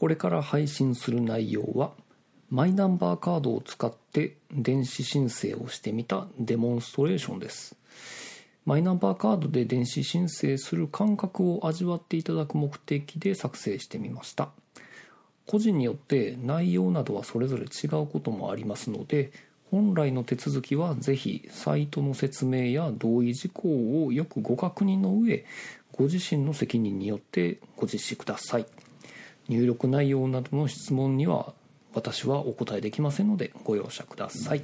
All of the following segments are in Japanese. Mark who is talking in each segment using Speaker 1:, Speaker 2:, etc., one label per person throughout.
Speaker 1: これから配信する内容はマイナンバーカードを使って電子申請をしてみたデモンストレーションです。マイナンバーカードで電子申請する感覚を味わっていただく目的で作成してみました。個人によって内容などはそれぞれ違うこともありますので本来の手続きはぜひサイトの説明や同意事項をよくご確認の上ご自身の責任によってご実施ください。入力内容などの質問には私はお答えできませんのでご容赦ください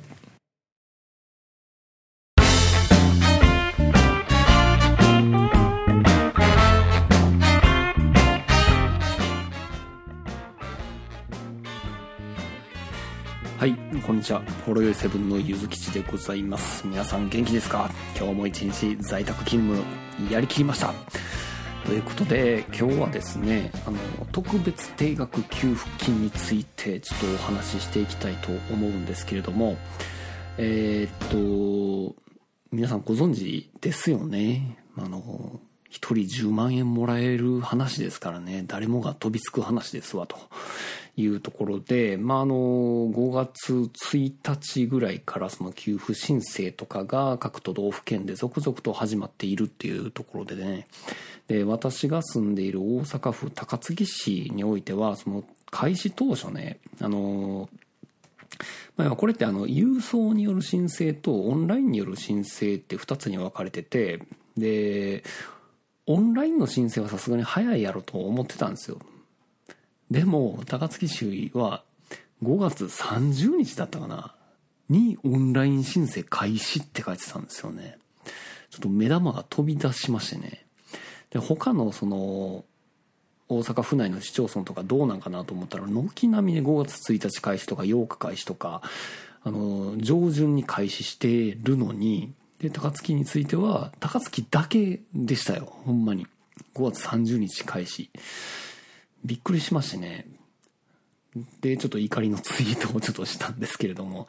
Speaker 1: はい、こんにちは。ほろよいセブンのゆずきちでございます。皆さん元気ですか？今日も一日在宅勤務やりきりました。ということで、今日はですね、あの、特別定額給付金についてちょっとお話ししていきたいと思うんですけれども、えーっと、皆さんご存知ですよね？あの、1人10万円もらえる話ですからね、誰もが飛びつく話ですわ、というところで、まあ、あの、5月1日ぐらいからその給付申請とかが各都道府県で続々と始まっているっていうところでね、で、私が住んでいる大阪府高槻市においては、その開始当初ね、あの、ま、これってあの郵送による申請とオンラインによる申請って2つに分かれててでオンラインの申請はさすがに早いやろと思ってたんですよ。でも高槻市は5月30日だったかな？にオンライン申請開始って書いてたんですよね。ちょっと目玉が飛び出しましてね。で他のその大阪府内の市町村とかどうなんかなと思ったら軒並みで5月1日開始とか8日開始とかあの上旬に開始してるのにで高槻については高槻だけでしたよほんまに。5月30日開始。びっくりしましてね。でちょっと怒りのツイートをちょっとしたんですけれども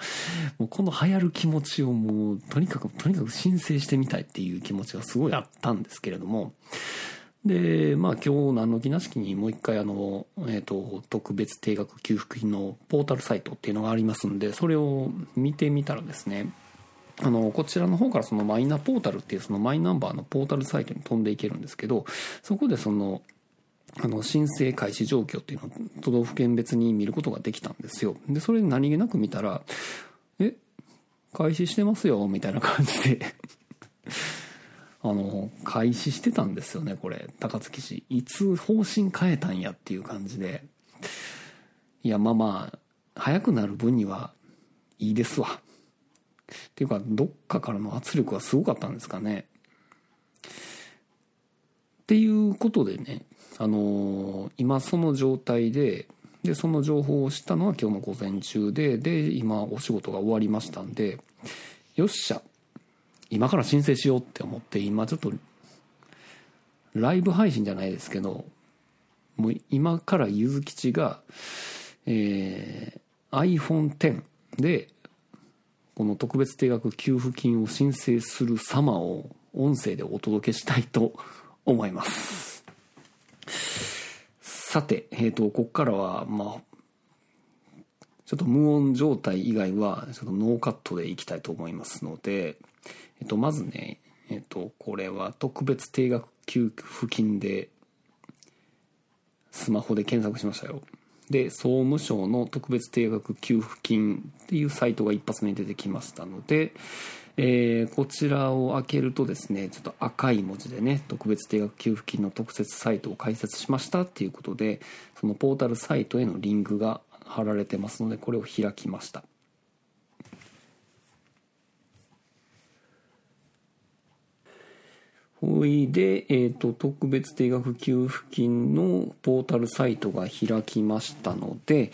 Speaker 1: もうこの流行る気持ちをもうとにかくとにかく申請してみたいっていう気持ちがすごいあったんですけれどもで、まあ今日何の気なしにもう一回あの、えっ、と、特別定額給付金のポータルサイトっていうのがありますんで、それを見てみたらですね、あの、こちらの方からそのマイナポータルっていうそのマイナンバーのポータルサイトに飛んでいけるんですけど、そこでその、あの、申請開始状況っていうのを都道府県別に見ることができたんですよ。で、それで何気なく見たら、え、開始してますよ、みたいな感じで あの、開始してたんですよね、これ、高槻市。いつ方針変えたんやっていう感じで。いや、まあまあ、早くなる分にはいいですわ。っていうか、どっかからの圧力がすごかったんですかね。っていうことでね、あの今その状態で、で、その情報を知ったのは今日の午前中で、で、今お仕事が終わりましたんで、よっしゃ、今から申請しようって思って今ちょっとライブ配信じゃないですけどもう今からゆずきちが、えー、iPhone10 でこの特別定額給付金を申請する様を音声でお届けしたいと思います。さて、えー、とここからはまあちょっと無音状態以外はちょっとノーカットでいきたいと思いますので、えっと、まずね、えっと、これは特別定額給付金で、スマホで検索しましたよ。で、総務省の特別定額給付金っていうサイトが一発目に出てきましたので、えーこちらを開けるとですね、ちょっと赤い文字でね、特別定額給付金の特設サイトを開設しましたっていうことで、そのポータルサイトへのリンクが貼られてますので、これを開きました。ほいで、えっ、と、特別定額給付金のポータルサイトが開きましたので、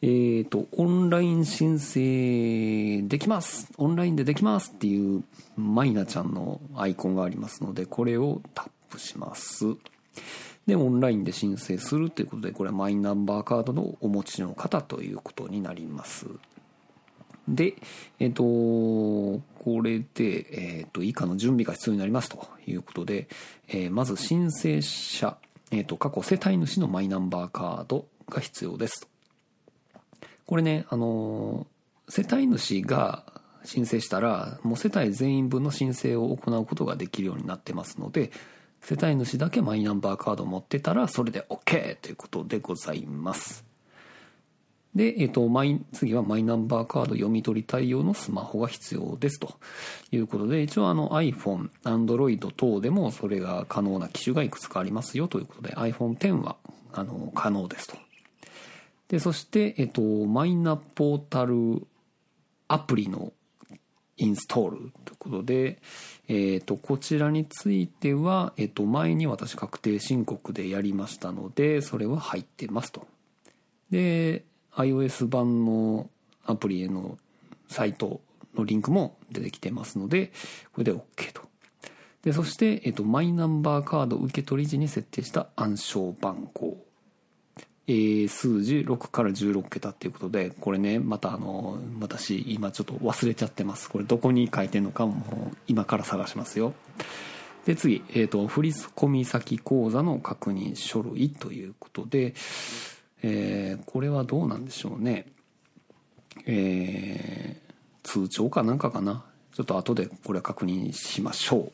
Speaker 1: えっ、と、オンライン申請できますオンラインでできますっていうマイナちゃんのアイコンがありますので、これをタップします。で、オンラインで申請するということで、これはマイナンバーカードのお持ちの方ということになります。で、えっ、と、これで、えっ、と、以下の準備が必要になりますということで、えーまず申請者、えっ、と、過去世帯主のマイナンバーカード、が必要です。これねあの世帯主が申請したらもう世帯全員分の申請を行うことができるようになってますので世帯主だけマイナンバーカードを持ってたらそれで OK ということでございます。で、えっ、と、マイ、次はマイナンバーカード読み取り対応のスマホが必要ですということで、一応あの iPhone、Android 等でもそれが可能な機種がいくつかありますよということで、iPhone X は、あの、可能ですと。で、そして、えっ、と、マイナポータルアプリのインストールということで、えっ、と、こちらについては、えっ、と、前に私確定申告でやりましたので、それは入ってますと。で、iOS 版のアプリへのサイトのリンクも出てきてますので、これで OK と。で、そして、えっと、マイナンバーカード受取時に設定した暗証番号。えー、数字6から16桁っていうことで、これね、またあの、私今ちょっと忘れちゃってます。これどこに書いてんのかも今から探しますよ。で、次、えっ、ー、と、振込先口座の確認書類ということで、えー、これはどうなんでしょうね。えー、通帳かなんかかな。ちょっと後でこれは確認しましょう。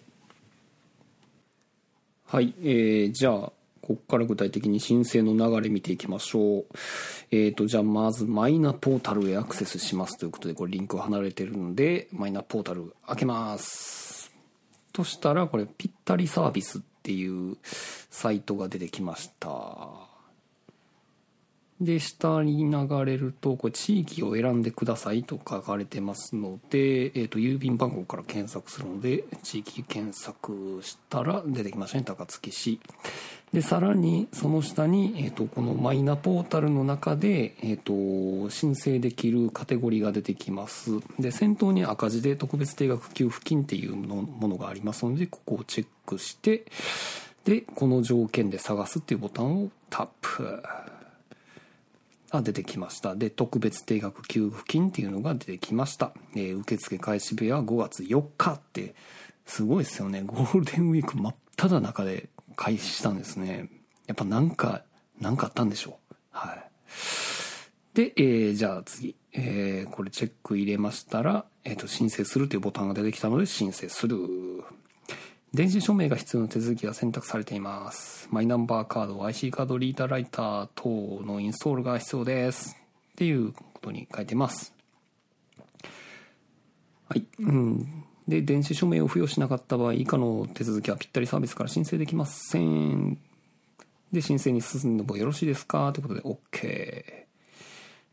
Speaker 1: はい、えー、じゃあ、ここから具体的に申請の流れ見ていきましょう。えーと、じゃあまずマイナポータルへアクセスしますということで、これリンク離れてるので、マイナポータル開けます。としたら、これぴったりサービスっていうサイトが出てきました。で、下に流れると、これ地域を選んでくださいと書かれてますので、えっ、ー、と、郵便番号から検索するので、地域検索したら出てきましたね、高槻市。で、さらにその下に、えっ、ー、と、このマイナポータルの中で、えっ、ー、と、申請できるカテゴリーが出てきます。で、先頭に赤字で特別定額給付金っていうものがありますので、ここをチェックして、で、この条件で探すっていうボタンをタップ。あ出てきました。で特別定額給付金っていうのが出てきました、えー、受付開始日は5月4日ってすごいですよね。ゴールデンウィーク真っ只中で開始したんですね。やっぱなんかなんかあったんでしょう。はい。で、えー、じゃあ次、えー、これチェック入れましたら、えーと申請するというボタンが出てきたので申請する。電子署名が必要な手続きが選択されています。マイナンバーカード、IC カード、リーダーライター等のインストールが必要です。っていうことに書いてます。はい。うん。で、電子署名を付与しなかった場合、以下の手続きはぴったりサービスから申請できません。で、申請に進んでもよろしいですか？ということで OK。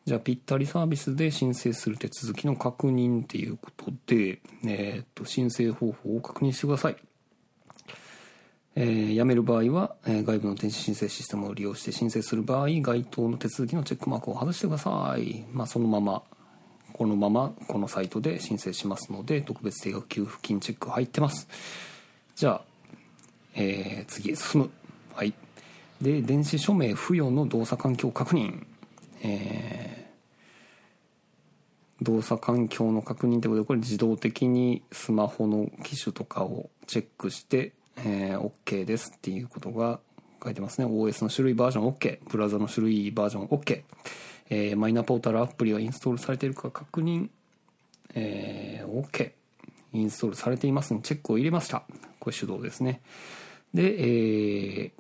Speaker 1: じゃあ、ぴったりサービスで申請する手続きの確認っていうことで、えっ、と、申請方法を確認してください。えー、辞める場合は、えー、外部の電子申請システムを利用して申請する場合、該当の手続きのチェックマークを外してください。まあ、そのまま、このままこのサイトで申請しますので、特別定額給付金チェック入ってます。じゃあ、えー、次へ進む。はい。で、電子署名付与の動作環境確認。えー、動作環境の確認ってことで、これ自動的にスマホの機種とかをチェックして、えー、OK ですっていうことが書いてますね。OS の種類バージョン OK。ブラウザの種類バージョン OK。えー、マイナポータルアプリはインストールされているか確認。えー、OK。インストールされていますので、チェックを入れました。これ手動ですね。で、え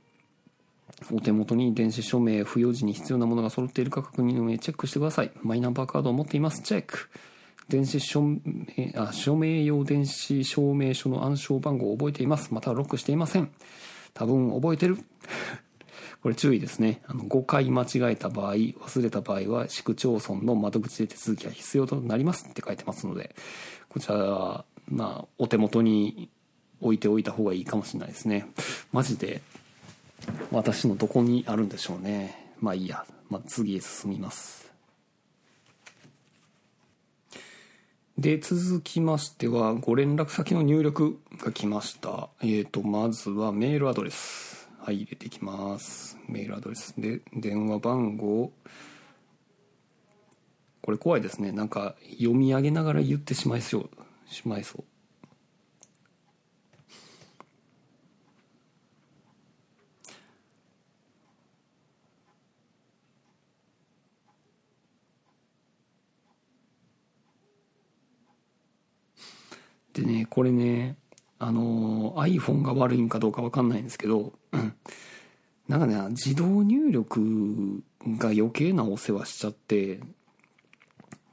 Speaker 1: ー、お手元に電子署名、付与時に必要なものが揃っているか確認の上チェックしてください。マイナンバーカードを持っています。チェック。電子署名あ署名用電子証明書の暗証番号を覚えています。またはロックしていません。多分覚えてる。これ注意ですね。あの5回間違えた場合忘れた場合は市区町村の窓口で手続きが必要となります。って書いてますので。こちらはまあお手元に置いておいた方がいいかもしれないですね。マジで私のどこにあるんでしょうね。まあいいや、まあ、次へ進みます。で、続きましては、ご連絡先の入力が来ました。えっ、ー、と、まずはメールアドレス。はい、入れていきます。メールアドレスで、電話番号。これ怖いですね。なんか、読み上げながら言ってしまいそう。しまいそう。でねこれねあの iPhone が悪いんかどうか分かんないんですけど、うん。なんかね自動入力が余計なお世話しちゃって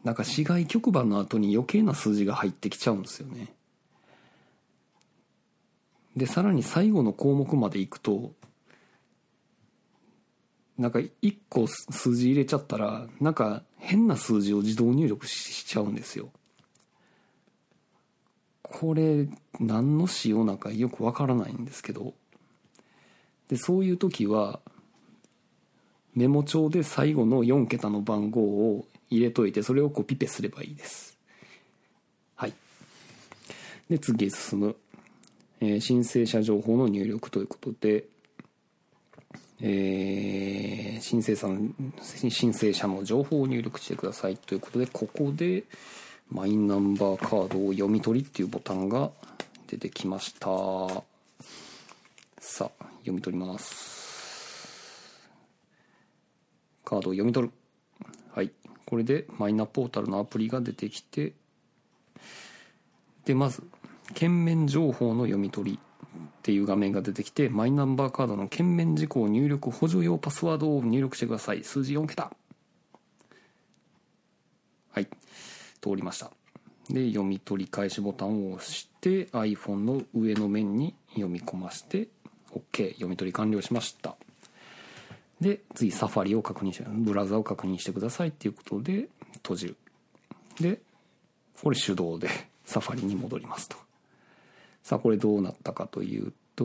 Speaker 1: なんか市外局番の後に余計な数字が入ってきちゃうんですよね。でさらに最後の項目までいくとなんか1個数字入れちゃったらなんか変な数字を自動入力しちゃうんですよ。これ何の仕様なんかよくわからないんですけど。でそういう時はメモ帳で最後の4桁の番号を入れといてそれをコピペすればいいです。はい。で次へ進む、えー、申請者情報の入力ということでえー、申請さん申請者の情報を入力してくださいということでここでマイナンバーカードを読み取りっていうボタンが出てきました。さあ読み取ります。カードを読み取る。はい。これでマイナポータルのアプリが出てきてでまず券面情報の読み取りっていう画面が出てきてマイナンバーカードの券面事項入力補助用パスワードを入力してください。数字4桁はい通りました。で読み取り開始ボタンを押して iPhone の上の面に読み込ませて OK 読み取り完了しました。で次サファリを確認してブラウザを確認してくださいっていうことで閉じる。でこれ手動で サファリに戻りますと。さあこれどうなったかというと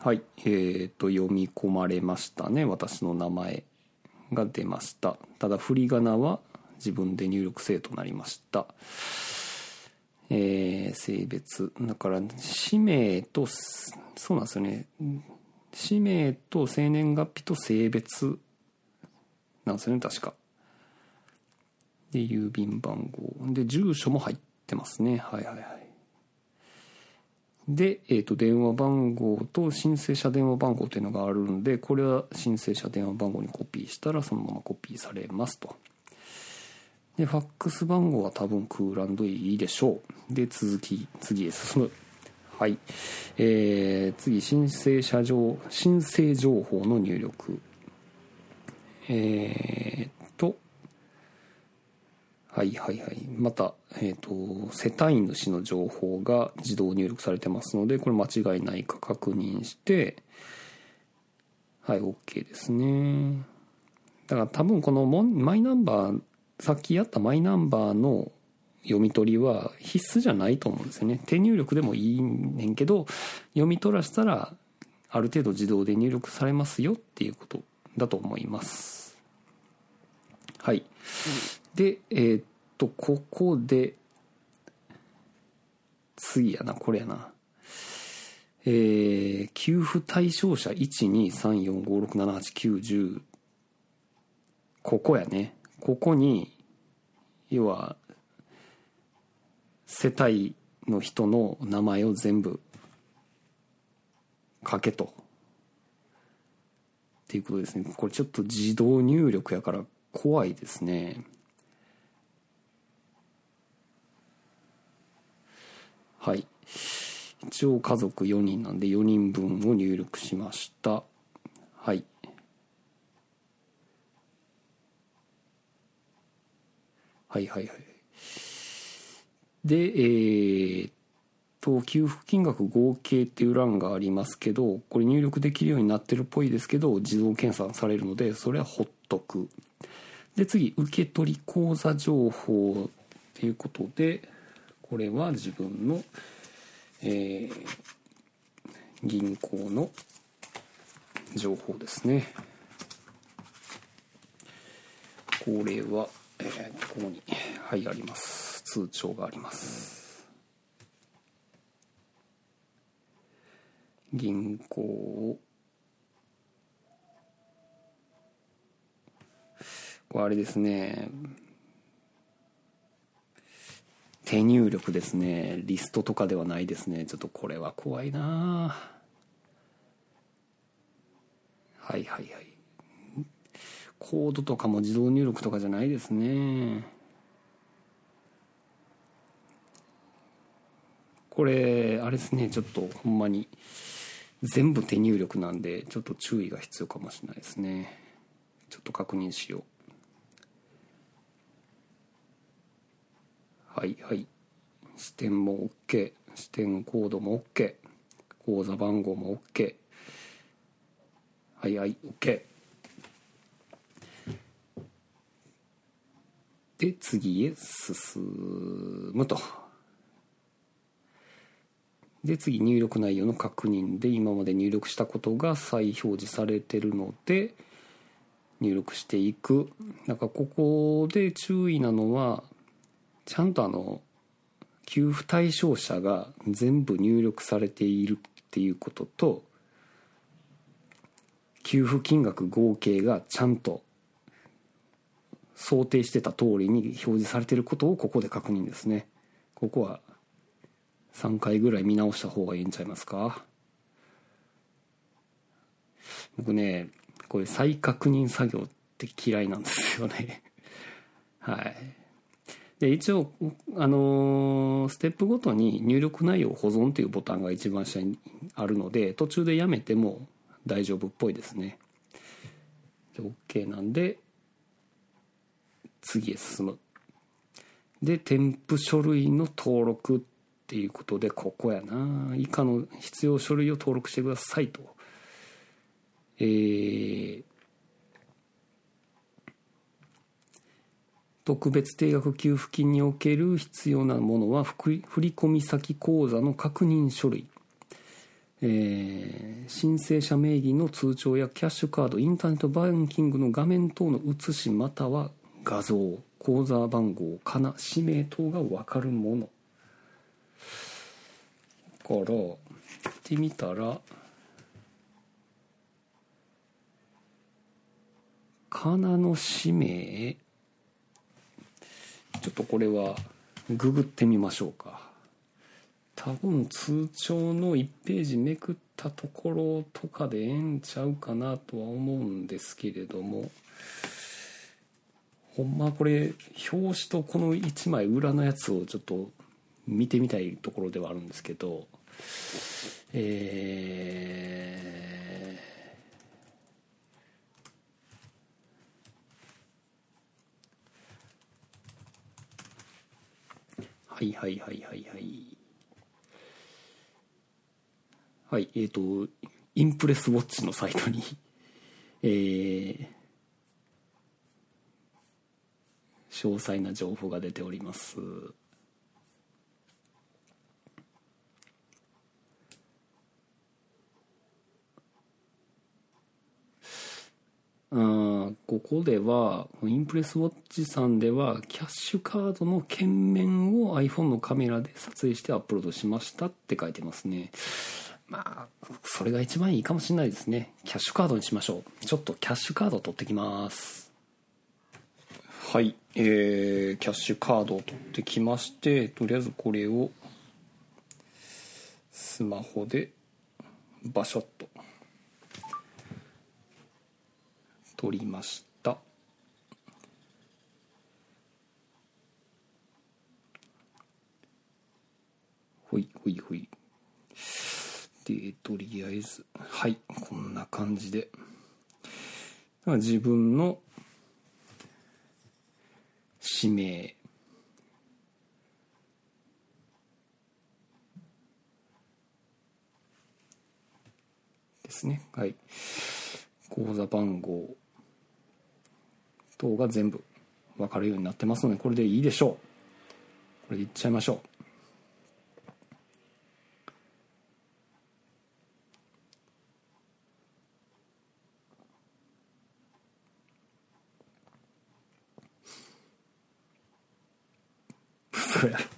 Speaker 1: はいえー、と読み込まれましたね私の名前。が出ました。ただ振り仮名は自分で入力せとなりました。えー、性別。だから氏名とそうなんですよね。氏名と生年月日と性別なんですよね確か。で郵便番号。で住所も入ってますね。はいはいはい。で、えー、と電話番号と申請者電話番号というのがあるんでこれは申請者電話番号にコピーしたらそのままコピーされますと。でファックス番号は多分クーランドいいでしょう。で続き次へ進む。はい。えー、次申請者情申請情報の入力。えー、っはいはいはい。また、えーと、と世帯主の情報が自動入力されてますのでこれ間違いないか確認してはい OK ですね。だから多分このマイナンバーさっきやったマイナンバーの読み取りは必須じゃないと思うんですよね。手入力でもいいねんけど読み取らせたらある程度自動で入力されますよっていうことだと思います。はい、でえー、っとここで次やなこれやな。えー、給付対象者12345678910ここやね。ここに要は世帯の人の名前を全部書けと。っていうことですね。これちょっと自動入力やから怖いですね。はい。一応家族4人なんで4人分を入力しました。はい。はいはいはい。でえー、っと給付金額合計っていう欄がありますけどこれ入力できるようになってるっぽいですけど自動検査されるのでそれはほっとく。で次受取口座情報っていうことでこれは自分の、えー、銀行の情報ですね。これはえー、ここにはいあります。通帳があります。銀行これあれですね。手入力ですね。リストとかではないですね。ちょっとこれは怖いな。はいはいはい。コードとかも自動入力とかじゃないですね。これあれですね。ちょっとほんまに全部手入力なんでちょっと注意が必要かもしれないですね。ちょっと確認しよう。はいはい。視点も OK 視点コードも OK 口座番号も OK はいはい OK で次へ進むと。で次入力内容の確認で今まで入力したことが再表示されてるので入力していく。なんかここで注意なのはちゃんとあの給付対象者が全部入力されているっていうことと給付金額合計がちゃんと想定してた通りに表示されてることをここで確認ですね。ここは3回ぐらい見直した方がいいんちゃいますか。僕ねこれ再確認作業って嫌いなんですよね。はい。で一応あのー、ステップごとに入力内容保存というボタンが一番下にあるので途中でやめても大丈夫っぽいですね。OK なんで次へ進む。で添付書類の登録っていうことでここやな。以下の必要書類を登録してくださいと。えー、特別定額給付金における必要なものは振込先口座の確認書類。えー、申請者名義の通帳やキャッシュカードインターネットバンキングの画面等の写しまたは画像口座番号かな氏名等が分かるもの。から行ってみたらかなの氏名ちょっとこれはググってみましょうか。多分通帳の1ページめくったところとかでええんちゃうかなとは思うんですけれども。ほんまこれ表紙とこの1枚裏のやつをちょっと見てみたいところではあるんですけど。えはいはいはいはいはいはい、えっ、ー、と、インプレスウォッチのサイトに えー、詳細な情報が出ております。あここではインプレスウォッチさんではキャッシュカードの券面を iPhone のカメラで撮影してアップロードしましたって書いてますねまあ、それが一番いいかもしれないですね。キャッシュカードにしましょう。ちょっとキャッシュカード取ってきます。はい、えー、キャッシュカードを取ってきまして、とりあえずこれをスマホでバシャッと取りました。ほいほいほい。でとりあえず。はいこんな感じで。自分の氏名ですね。はい。口座番号等が全部分かるようになってますのでこれでいいでしょう。これでいっちゃいましょう。嘘や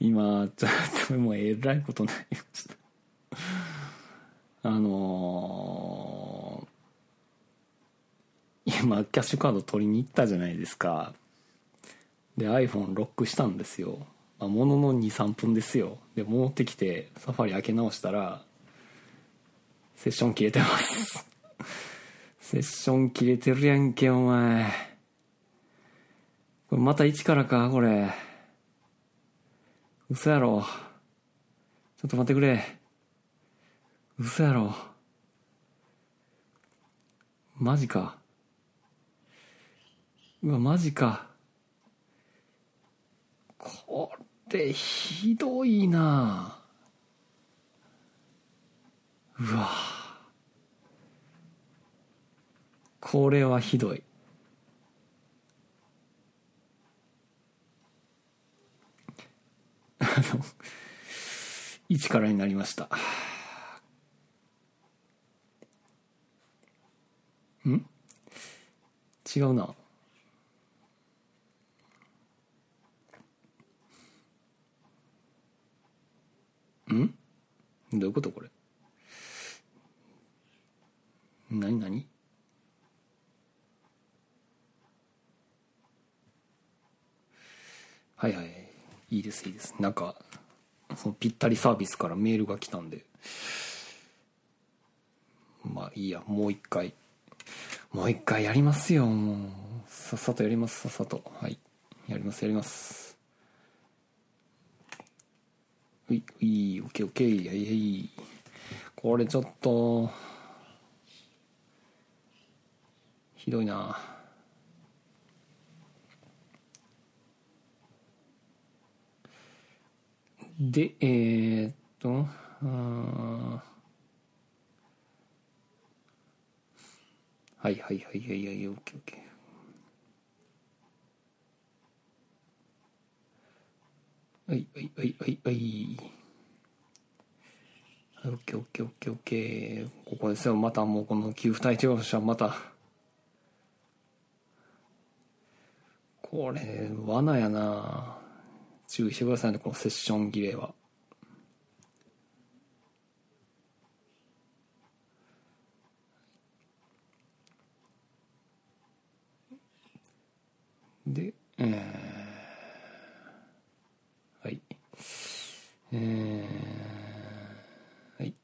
Speaker 1: 今ちょっともうえらいことなりましたあのキャッシュカード取りに行ったじゃないですかで iPhone ロックしたんですよ、まあ、ものの23分ですよで戻ってきてサファリ開け直したらセッション消えてます セッション切れてるやんけ、お前。これまた一からか、これ。嘘やろ。ちょっと待ってくれ。嘘やろ。マジか。うわ、マジか。これ、ひどいなうわこれはひどい。あの、一からになりました。ん？違うな。ん？どういうことこれ？なになにはいはい。いいですいいです。なんか、そのぴったりサービスからメールが来たんで。まあいいや、もう一回。もう一回やりますよ、もう。さっさとやります、さっさと。はい。やります、やります。うい、うい、オッケーオッケー、はいはい。これちょっと、ひどいな。で、えー、っと、あはいはいはいはいはい、オッケーオッケー。はいはいはいはいはい。オッケーオッケーオッケーオッケー。ここですよ。またもうこの給付対象者また。これ、罠やな注意してくださいね、このセッション儀礼は。で、えー、はい。えー、はい。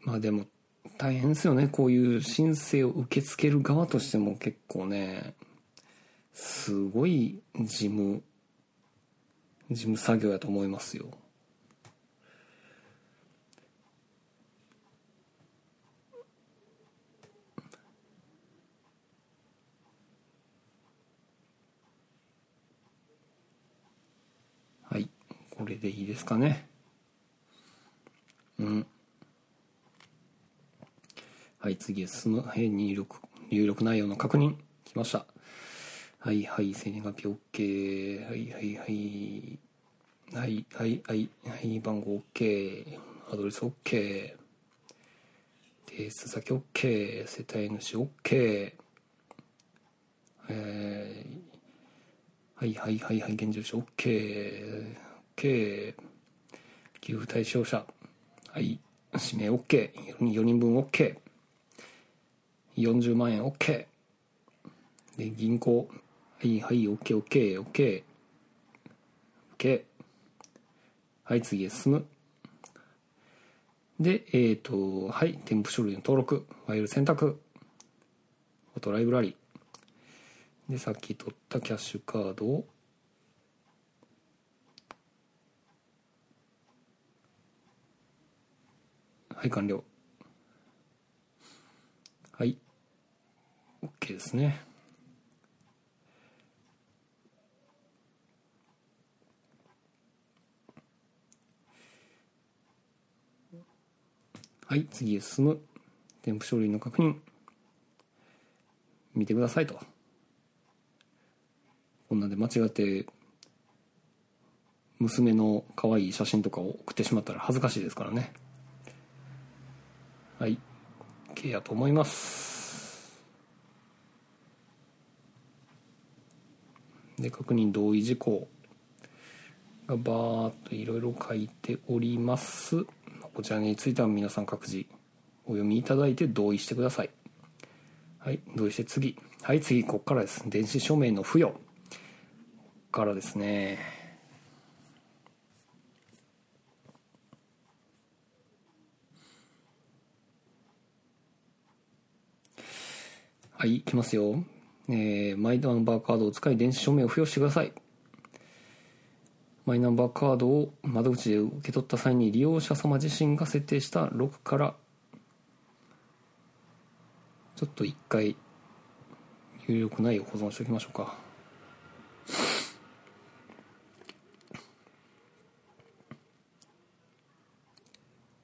Speaker 1: まあでも、大変ですよね。こういう申請を受け付ける側としても結構ね、すごい事務、事務作業やと思いますよ。はい。これでいいですかね。うん。はい、次へ進む。はい、入力、入力内容の確認。来ました。はい、はい、生年月日 OK。はい、はい、はい。はい、はい、はい、はい、番号 OK。アドレス OK。提出先 OK。世帯主 OK。えー、はい、はい、はい、はい、現住所 OK。OK。給付対象者。はい。指名 OK。4人分 OK。40万円 OK で銀行はいはい OKOKOKOK はい次へ進むでえっ、ー、とはい添付書類の登録ファイル選択フォトライブラリでさっき取ったキャッシュカードをはい完了。はい。OK ですね。はい次へ進む。添付書類の確認。見てくださいと。こんなんで間違って娘の可愛い写真とかを送ってしまったら恥ずかしいですからね。OK やと思います。で確認同意事項がバーっといろいろ書いております。こちらについては皆さん各自お読みいただいて同意してください。はい同意して次。はい次ここからです。電子署名の付与ここからですね。はいいきますよ。えーマイナンバーカードを使い電子署名を付与してください。マイナンバーカードを窓口で受け取った際に利用者様自身が設定したロックからちょっと一回入力内容を保存しておきましょうか。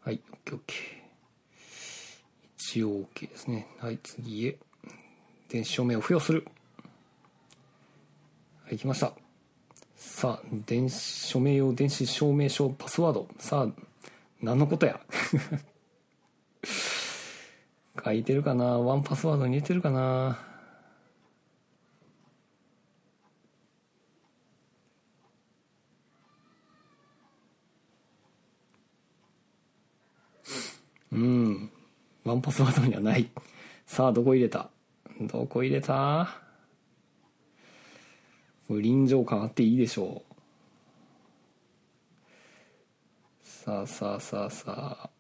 Speaker 1: はい OKOK 一応 OK ですね。はい次へ。電子証明を付与する。はい来ました。さあ電子署名用電子証明書パスワード。さあ何のことや。書いてるかな？ワンパスワードに入れてるかな？うん。ワンパスワードにはない。さあどこ入れた？どこ入れた？臨場感あっていいでしょう。さあさあさあさあ。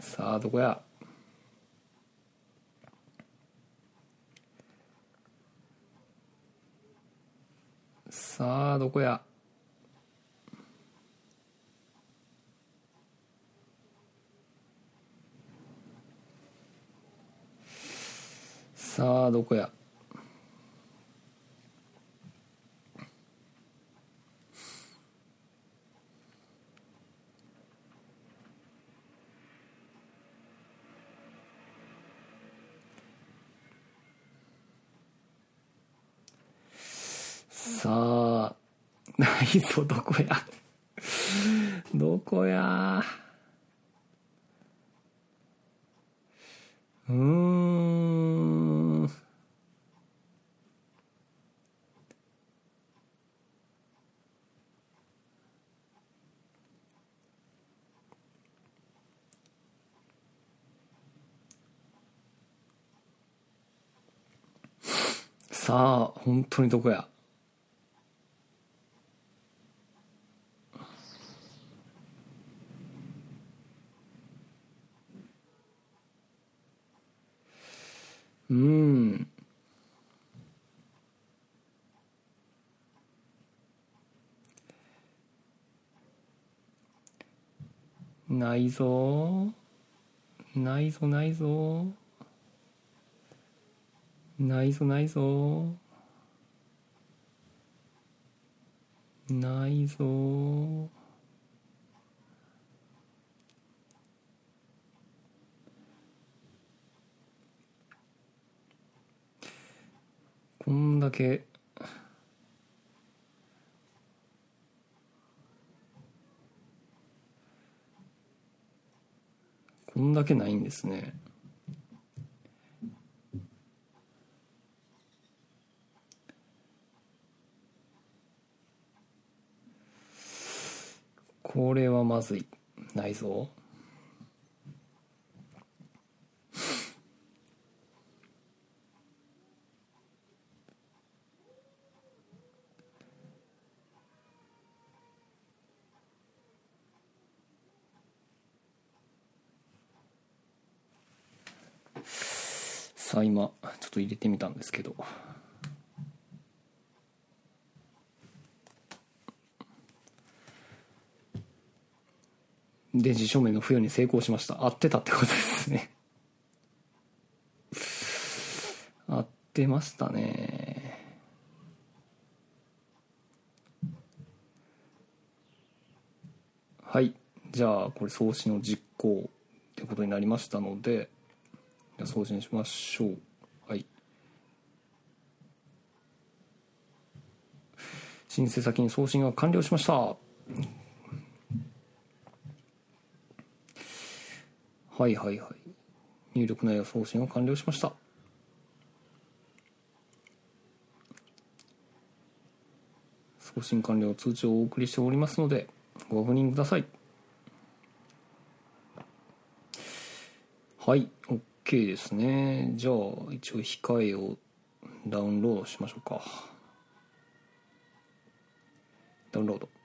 Speaker 1: さあどこや？さあどこや？さあどこや？さあないぞどこや？どこや？うーんさあ本当にどこや。うん。ないぞ。ないぞないぞ。ないぞないぞ。ないぞ。こんだけ。こんだけないんですね。これはまずい。ないぞさあ今ちょっと入れてみたんですけど。電子証明の付与に成功しました。合ってたってことですね。合ってましたね。はい。じゃあこれ送信を実行ってことになりましたのでじゃあ送信しましょう。はい。申請先に送信が完了しました。はいはいはい。入力内容送信が完了しました。送信完了通知をお送りしておりますのでご確認ください。はい OK ですね。じゃあ一応控えをダウンロードしましょうか。ダウンロード。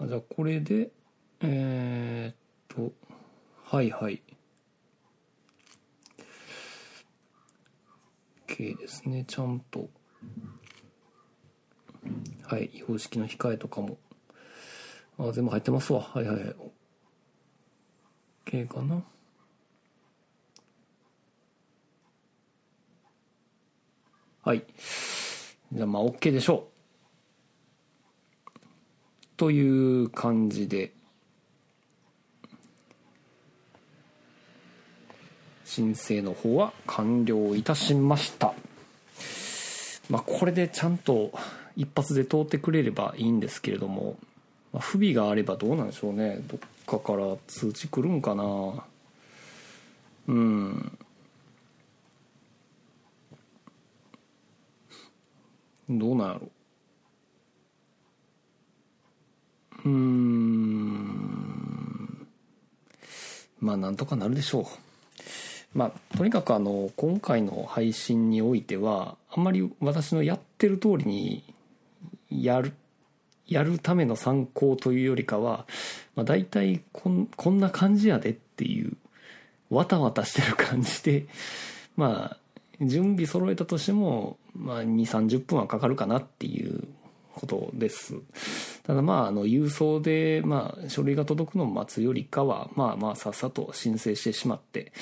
Speaker 1: あじゃあこれでえー、っとはいはい。OK ですねちゃんと。はい様式の控えとかも。あ全部入ってますわ。はいはい。OK かな。はい。じゃあまあ OK でしょう。という感じで。申請の方は完了いたしました。まあこれでちゃんと一発で通ってくれればいいんですけれども、まあ、不備があればどうなんでしょうね。どっかから通知来るんかな。うん。どうなんやろ。うーん。まあなんとかなるでしょう。まあとにかくあの今回の配信においてはあんまり私のやってる通りにやるやるための参考というよりかは、まあ、大体こんこんな感じやでっていうわたわたしてる感じでまあ準備揃えたとしても、まあ、2 3 0分はかかるかなっていうことです。ただまああの郵送で、まあ、書類が届くのを待つよりかはまあまあさっさと申請してしまって、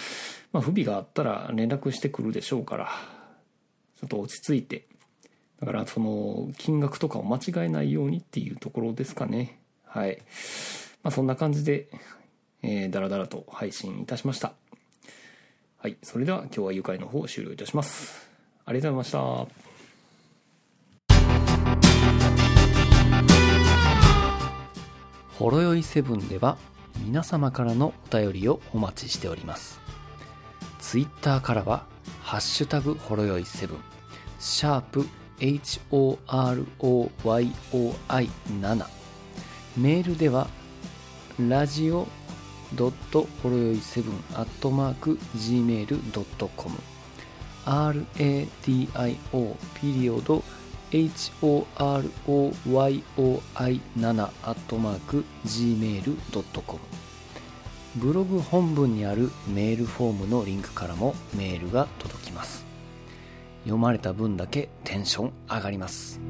Speaker 1: まあ、不備があったら連絡してくるでしょうからちょっと落ち着いてだからその金額とかを間違えないようにっていうところですかね。はい。まあそんな感じで、えー、だらだらと配信いたしました。はい。それでは今日は愉快の方を終了いたします。ありがとうございました。ほろよいセブンでは皆様からのお便りをお待ちしております。ツイッターからは「ハッシュタグほろよいセブン」シャープ HOROYOI7 メールではラジオドットほろよい7アットマーク Gmail.com radio ピリオド horoyoi7-gmail.com ブログ本文にあるメールフォームのリンクからもメールが届きます。読まれた分だけテンション上がります。